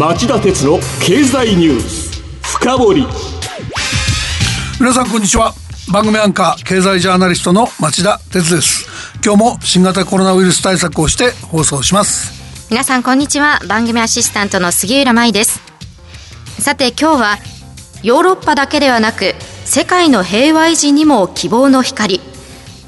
町田鉄の経済ニュース深掘り。皆さんこんにちは。番組アンカー経済ジャーナリストの町田鉄です。今日も新型コロナウイルス対策をして放送します。皆さんこんにちは。番組アシスタントの杉浦舞です。さて今日はヨーロッパだけではなく世界の平和維持にも希望の光。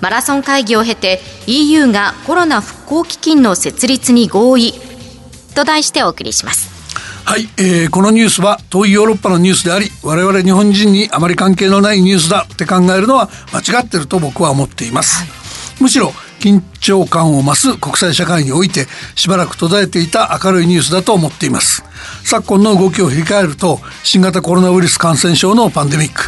マラソン会議を経て EU がコロナ復興基金の設立に合意。と題してお送りしますはい、えー、このニュースは遠いヨーロッパのニュースであり我々日本人にあまり関係のないニュースだって考えるのは間違ってると僕は思っています、はい、むしろ緊張感を増す国際社会においてしばらく途絶えていた明るいニュースだと思っています。昨今の動きを振り返ると新型コロナウイルス感染症のパンデミック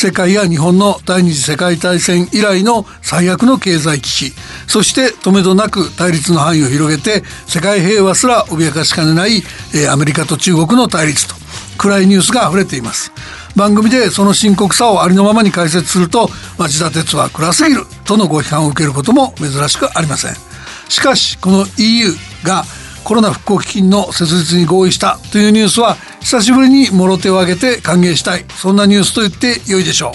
世界や日本の第二次世界大戦以来の最悪の経済危機。そして止めどなく対立の範囲を広げて世界平和すら脅かしかねない、えー、アメリカと中国の対立と暗いニュースが溢れています。番組でその深刻さをありのままに解説すると町田鉄は暗すぎるとのご批判を受けることも珍しくありません。しかしこの EU がコロナ復興基金の設立に合意したというニュースは久しぶりにもろ手を挙げて歓迎したい。そんなニュースと言って良いでしょ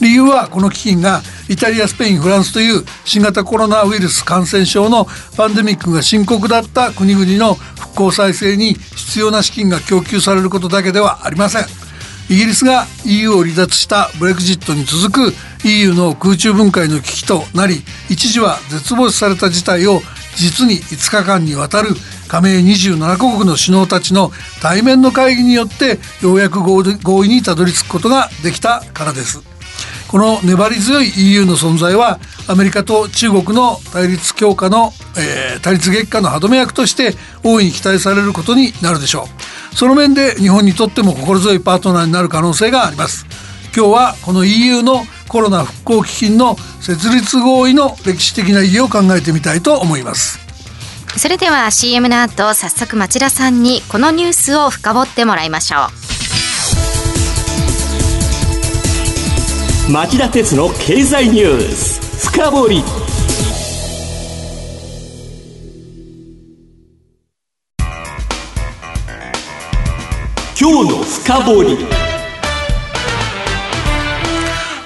う。理由はこの基金がイタリアスペインフランスという新型コロナウイルス感染症のパンデミックが深刻だった国々の復興再生に必要な資金が供給されることだけではありません。イギリスが EU を離脱したブレグジットに続く EU の空中分解の危機となり一時は絶望視された事態を実に5日間にわたる加盟27カ国の首脳たちの対面の会議によってようやく合意にたどり着くことができたからです。この粘り強い EU の存在はアメリカと中国の対立強化の、えー、対立激化の歯止め役として大いに期待されることになるでしょうその面で日本にとっても心強いパートナーになる可能性があります今日はこの EU のコロナ復興基金の設立合意の歴史的な意義を考えてみたいと思います。それでは CM の後早速町田さんにこのニュースを深掘ってもらいましょう。町田鉄の経済ニュース深掘り。今日の深掘り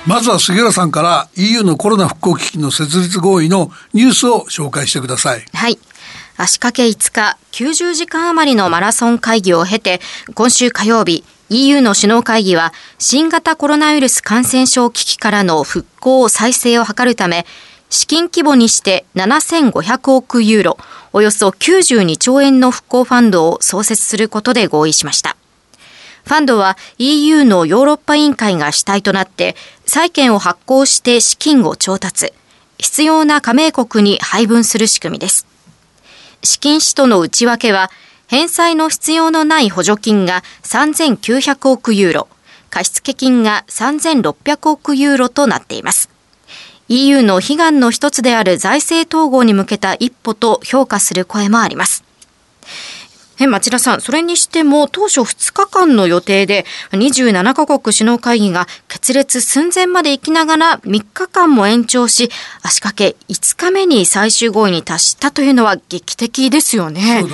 まずは杉浦さんから EU のコロナ復興基金の設立合意のニュースを紹介してください。はい。足掛け5日、90時間余りのマラソン会議を経て、今週火曜日、EU の首脳会議は新型コロナウイルス感染症危機からの復興再生を図るため資金規模にして7500億ユーロおよそ92兆円の復興ファンドを創設することで合意しましたファンドは EU のヨーロッパ委員会が主体となって債券を発行して資金を調達必要な加盟国に配分する仕組みです資金使途の内訳は返済の必要のない補助金が3900億ユーロ、貸付金が3600億ユーロとなっています。EU の悲願の一つである財政統合に向けた一歩と評価する声もあります。え町田さん、それにしても当初2日間の予定で27カ国首脳会議が決裂寸前まで行きながら3日間も延長し、足掛け5日目に最終合意に達したというのは劇的ですよね。ね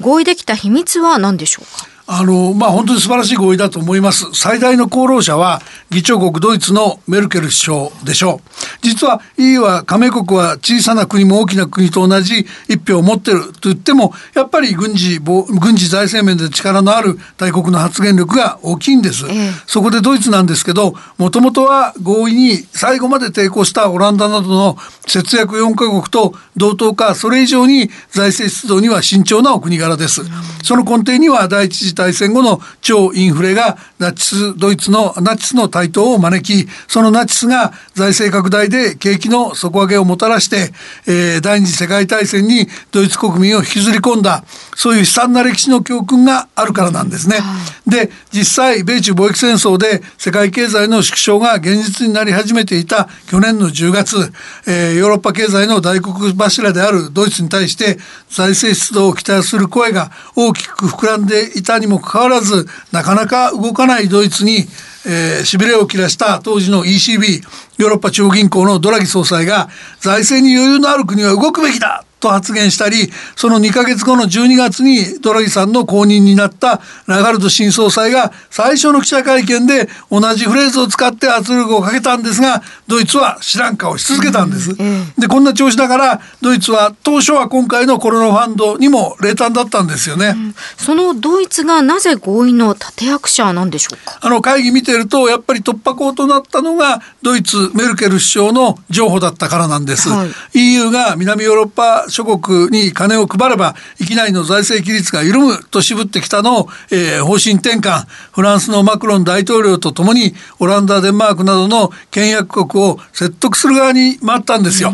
合意できた秘密は何でしょうか？あの、まあ、本当に素晴らしい合意だと思います。最大の功労者は、議長国ドイツのメルケル首相でしょう。実は EU は加盟国は小さな国も大きな国と同じ一票を持ってると言っても、やっぱり軍事、軍事財政面で力のある大国の発言力が大きいんです。そこでドイツなんですけど、もともとは合意に最後まで抵抗したオランダなどの節約4カ国と同等か、それ以上に財政出動には慎重なお国柄です。その根底には第一次大戦後の超インフレがナチスドイツのナチスの台頭を招きそのナチスが財政拡大で景気の底上げをもたらして、えー、第二次世界大戦にドイツ国民を引きずり込んだそういう悲惨な歴史の教訓があるからなんですね。で実際米中貿易戦争で世界経済の縮小が現実になり始めていた去年の10月、えー、ヨーロッパ経済の大黒柱であるドイツに対して財政出動を期待する声が大きく膨らんでいたににもかかわらずなかなか動かないドイツにえー、しびれを切らした当時の ECB ヨーロッパ中央銀行のドラギ総裁が財政に余裕のある国は動くべきだと発言したりその2か月後の12月にドラギさんの後任になったラガルド新総裁が最初の記者会見で同じフレーズを使って圧力をかけたんですがドイツは知らん顔し続けたんです。でこんな調子だからドイツは当初は今回のコロナファンドにも冷淡だったんですよね。そのドイツがなぜ合意の立役者なんでしょうか？あの会議見てるとやっぱり突破口となったのがドイツメルケル首相の譲歩だったからなんです。はい、EU が南ヨーロッパ諸国に金を配ればいきなりの財政規律が緩むと渋ってきたのを、えー、方針転換フランスのマクロン大統領とともにオランダデンマークなどの倹約国を説得する側に回ったんですよ。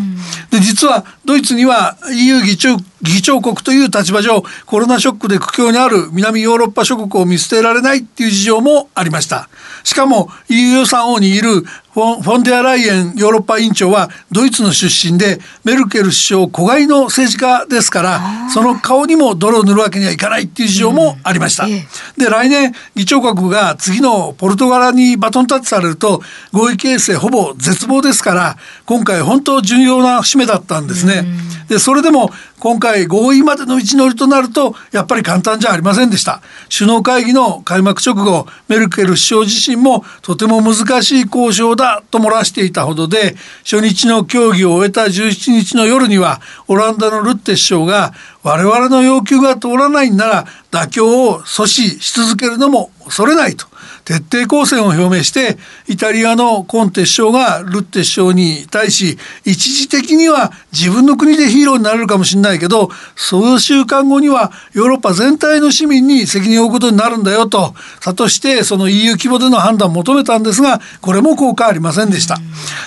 で実はドイツには EU 議長議長国という立場上コロナショックで苦境にある南ヨーロッパ諸国を見捨てられないっていう事情もありましたしかも EU 予算を握るフォンデアライエンヨーロッパ委員長はドイツの出身でメルケル首相子飼いの政治家ですからその顔にも泥を塗るわけにはいかないっていう事情もありました。で来年議長国が次のポルトガルにバトンタッチされると合意形成ほぼ絶望ですから今回本当重要な節目だったんですね。でそれでも今回合意までの道のりとなるとやっぱり簡単じゃありませんでした。首脳会議の開幕直後メルケル首相自身もとても難しい交渉だと漏らしていたほどで初日の協議を終えた17日の夜にはオランダのルッテ首相が我々の要求が通らないんなら妥協を阻止し続けるのも恐れないと徹底抗戦を表明してイタリアのコンテ首相がルッテ首相に対し一時的には自分の国でヒーローになれるかもしれないけど数週間後にはヨーロッパ全体の市民に責任を負うことになるんだよと諭してその EU 規模での判断を求めたんですがこれも効果ありませんでした。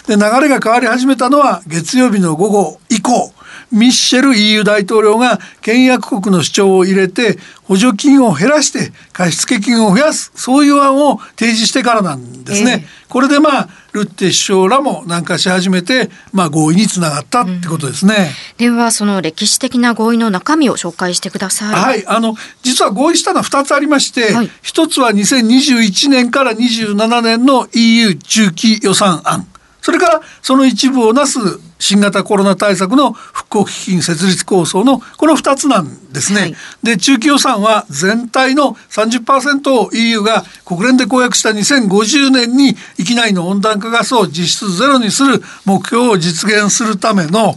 で流れが変わり始めたのは月曜日の午後以降ミッシェル EU 大統領が倹約国の主張を入れて補助金を減らして貸付金を増やすそういう案を提示してからなんですね。えー、これでまあルッテ首相らも南下し始めて、まあ、合意につながったってことですね、うん、ではその歴史的な合意の中身を紹介してください。はいあの実は合意したのは2つありまして、はい、1つは2021年から27年の EU 中期予算案。それからその一部をなす新型コロナ対策の復興基金設立構想のこの2つなんですね。はい、で中期予算は全体の30%を EU が国連で公約した2050年に域内の温暖化ガスを実質ゼロにする目標を実現するための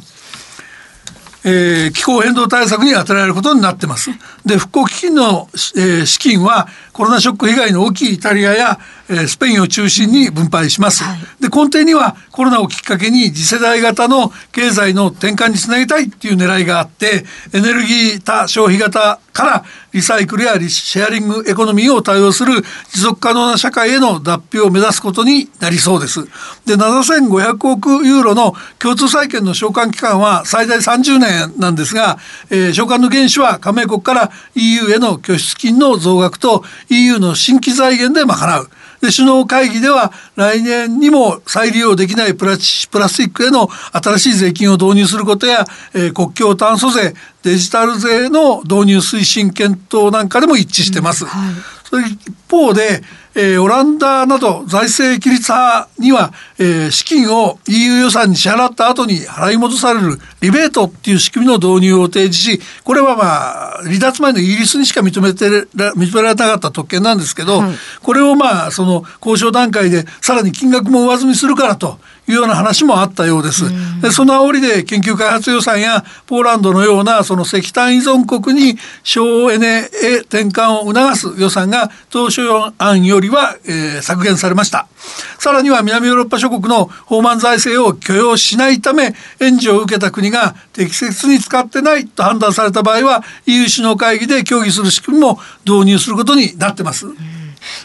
えー、気候変動対策に充てられることになってます。で復興基金の、えー、資金はコロナショック被害の大きいイタリアや、えー、スペインを中心に分配します。はい、で根底にはコロナをきっかけに次世代型の経済の転換につなげたいっていう狙いがあってエネルギー多消費型からリサイクルやシェアリングエコノミーを対応する持続可能な社会への脱皮を目指すことになりそうです。で7500億ユーロの共通債券の償還期間は最大30年なんですが、えー、償還の原資は加盟国から EU への拠出金の増額と EU の新規財源で賄う。で首脳会議では来年にも再利用できないプラプラスチックへの新しい税金を導入することや、えー、国境炭素税デジタル税の導入推進検討なんかでも一致してます。うんはい、それ一方でえー、オランダなど財政規律派には、えー、資金を EU 予算に支払った後に払い戻されるリベートっていう仕組みの導入を提示しこれはまあ離脱前のイギリスにしか認めて認められなかった特権なんですけど、はい、これをまあその交渉段階でさらに金額も上積みするからというような話もあったようです。でその煽りで研究開発予算やポーランドのようなその石炭依存国に省エネへ転換を促す予算が当初案よりは、えー、削減されました。さらには南ヨーロッパ諸国の放満財政を許容しないため援助を受けた国が適切に使ってないと判断された場合は EU 首脳会議で協議する仕組みも導入することになってます。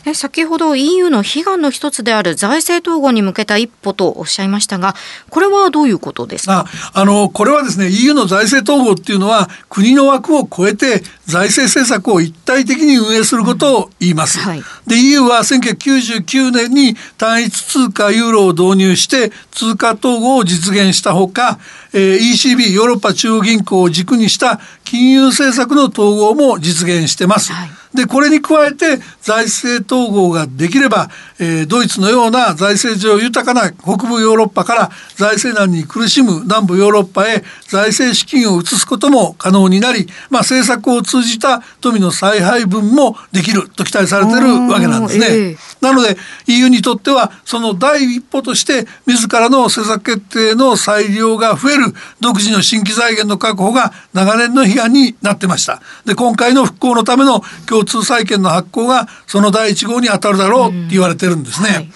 え先ほど EU の悲願の一つである財政統合に向けた一歩とおっしゃいましたがこれはどういうことですか？あのこれはですね EU の財政統合っていうのは国の枠を超えて財政政策を一体的に運営することを言います。うんはい、で EU は1999年に単一通貨ユーロを導入して通貨統合を実現したほか、えー、ECB ヨーロッパ中央銀行を軸にした金融政策の統合も実現してます。はいでこれに加えて財政統合ができれば、えー、ドイツのような財政上豊かな北部ヨーロッパから財政難に苦しむ南部ヨーロッパへ財政資金を移すことも可能になり、まあ、政策を通じた富の再配分もできると期待されているわけなんですね。えー、なので EU にとってはその第一歩として自らの政策決定の裁量が増える独自の新規財源の確保が長年の批判になってました。で今回の復興のための共通債券の発行がその第一号に当たるだろうって言われてるんですね。はい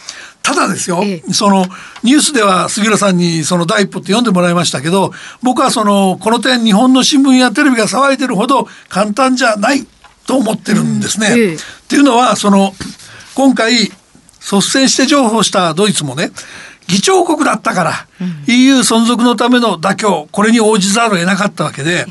ただですよ、ええ、そのニュースでは杉浦さんにその第一歩って読んでもらいましたけど僕はそのこの点日本の新聞やテレビが騒いでるほど簡単じゃないと思ってるんですね。うんえ、っていうのはその今回率先して譲歩したドイツもね議長国だったから、うん、EU 存続のための妥協これに応じざるを得なかったわけで。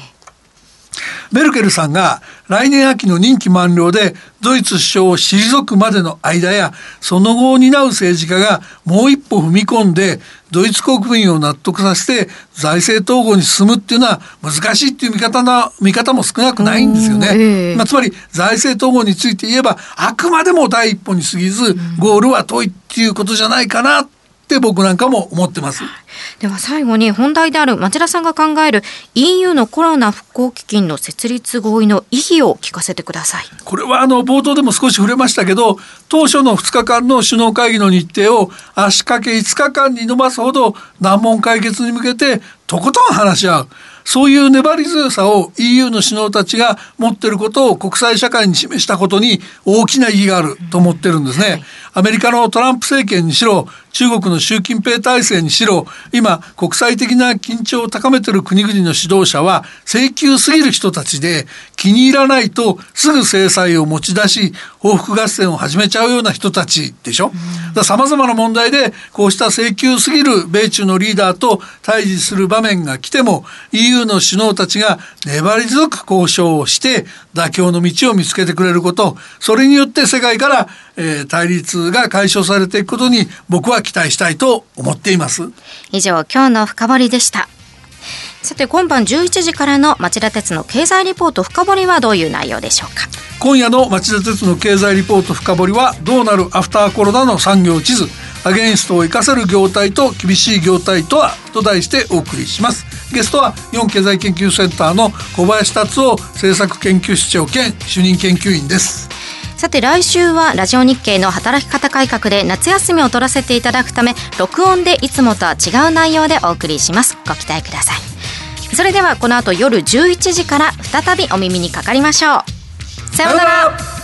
メルケルさんが来年秋の任期満了でドイツ首相を退くまでの間やその後を担う政治家がもう一歩踏み込んでドイツ国民を納得させて財政統合に進むっていうのは難しいっていう見方な見方も少なくないんですよね。えー、まあ、つまり財政統合について言えばあくまでも第一歩に過ぎずゴールは遠いっていうことじゃないかなって僕なんかも思ってます。では最後に本題である町田さんが考える EU のコロナ復興基金の設立合意の意義を聞かせてください。これはあの冒頭でも少し触れましたけど当初の2日間の首脳会議の日程を足掛け5日間に延ばすほど難問解決に向けてとことん話し合う。そういう粘り強さを EU の首脳たちが持っていることを国際社会に示したことに大きな意義があると思ってるんですね。アメリカのトランプ政権にしろ中国の習近平体制にしろ今国際的な緊張を高めている国々の指導者は請求すぎる人たちで気に入らないとすぐ制裁を持ち出し報復合戦を始めちゃうような人たちでしょ。さまざまな問題でこうした請求すぎる米中のリーダーと対峙する場面が来ても EU の首脳たちが粘り強く交渉をして妥協の道を見つけてくれること。それによって世界から、えー、対立が解消されていくことに僕は期待したいと思っています。以上今日の深掘りでした。さて今晩11時からの町田鉄の経済リポート深掘りはどういう内容でしょうか？今夜の町田鉄の経済リポート深掘りはどうなるアフターコロナの産業地図アゲンストを生かせる業態と厳しい業態とはと題してお送りしますゲストは日本経済研究センターの小林達夫政策研究室長兼主任研究員です。さて来週はラジオ日経の働き方改革で夏休みを取らせていただくため録音でいつもとは違う内容でお送りします。ご期待ください。それではこの後夜11時から再びお耳にかかりましょう。さようなら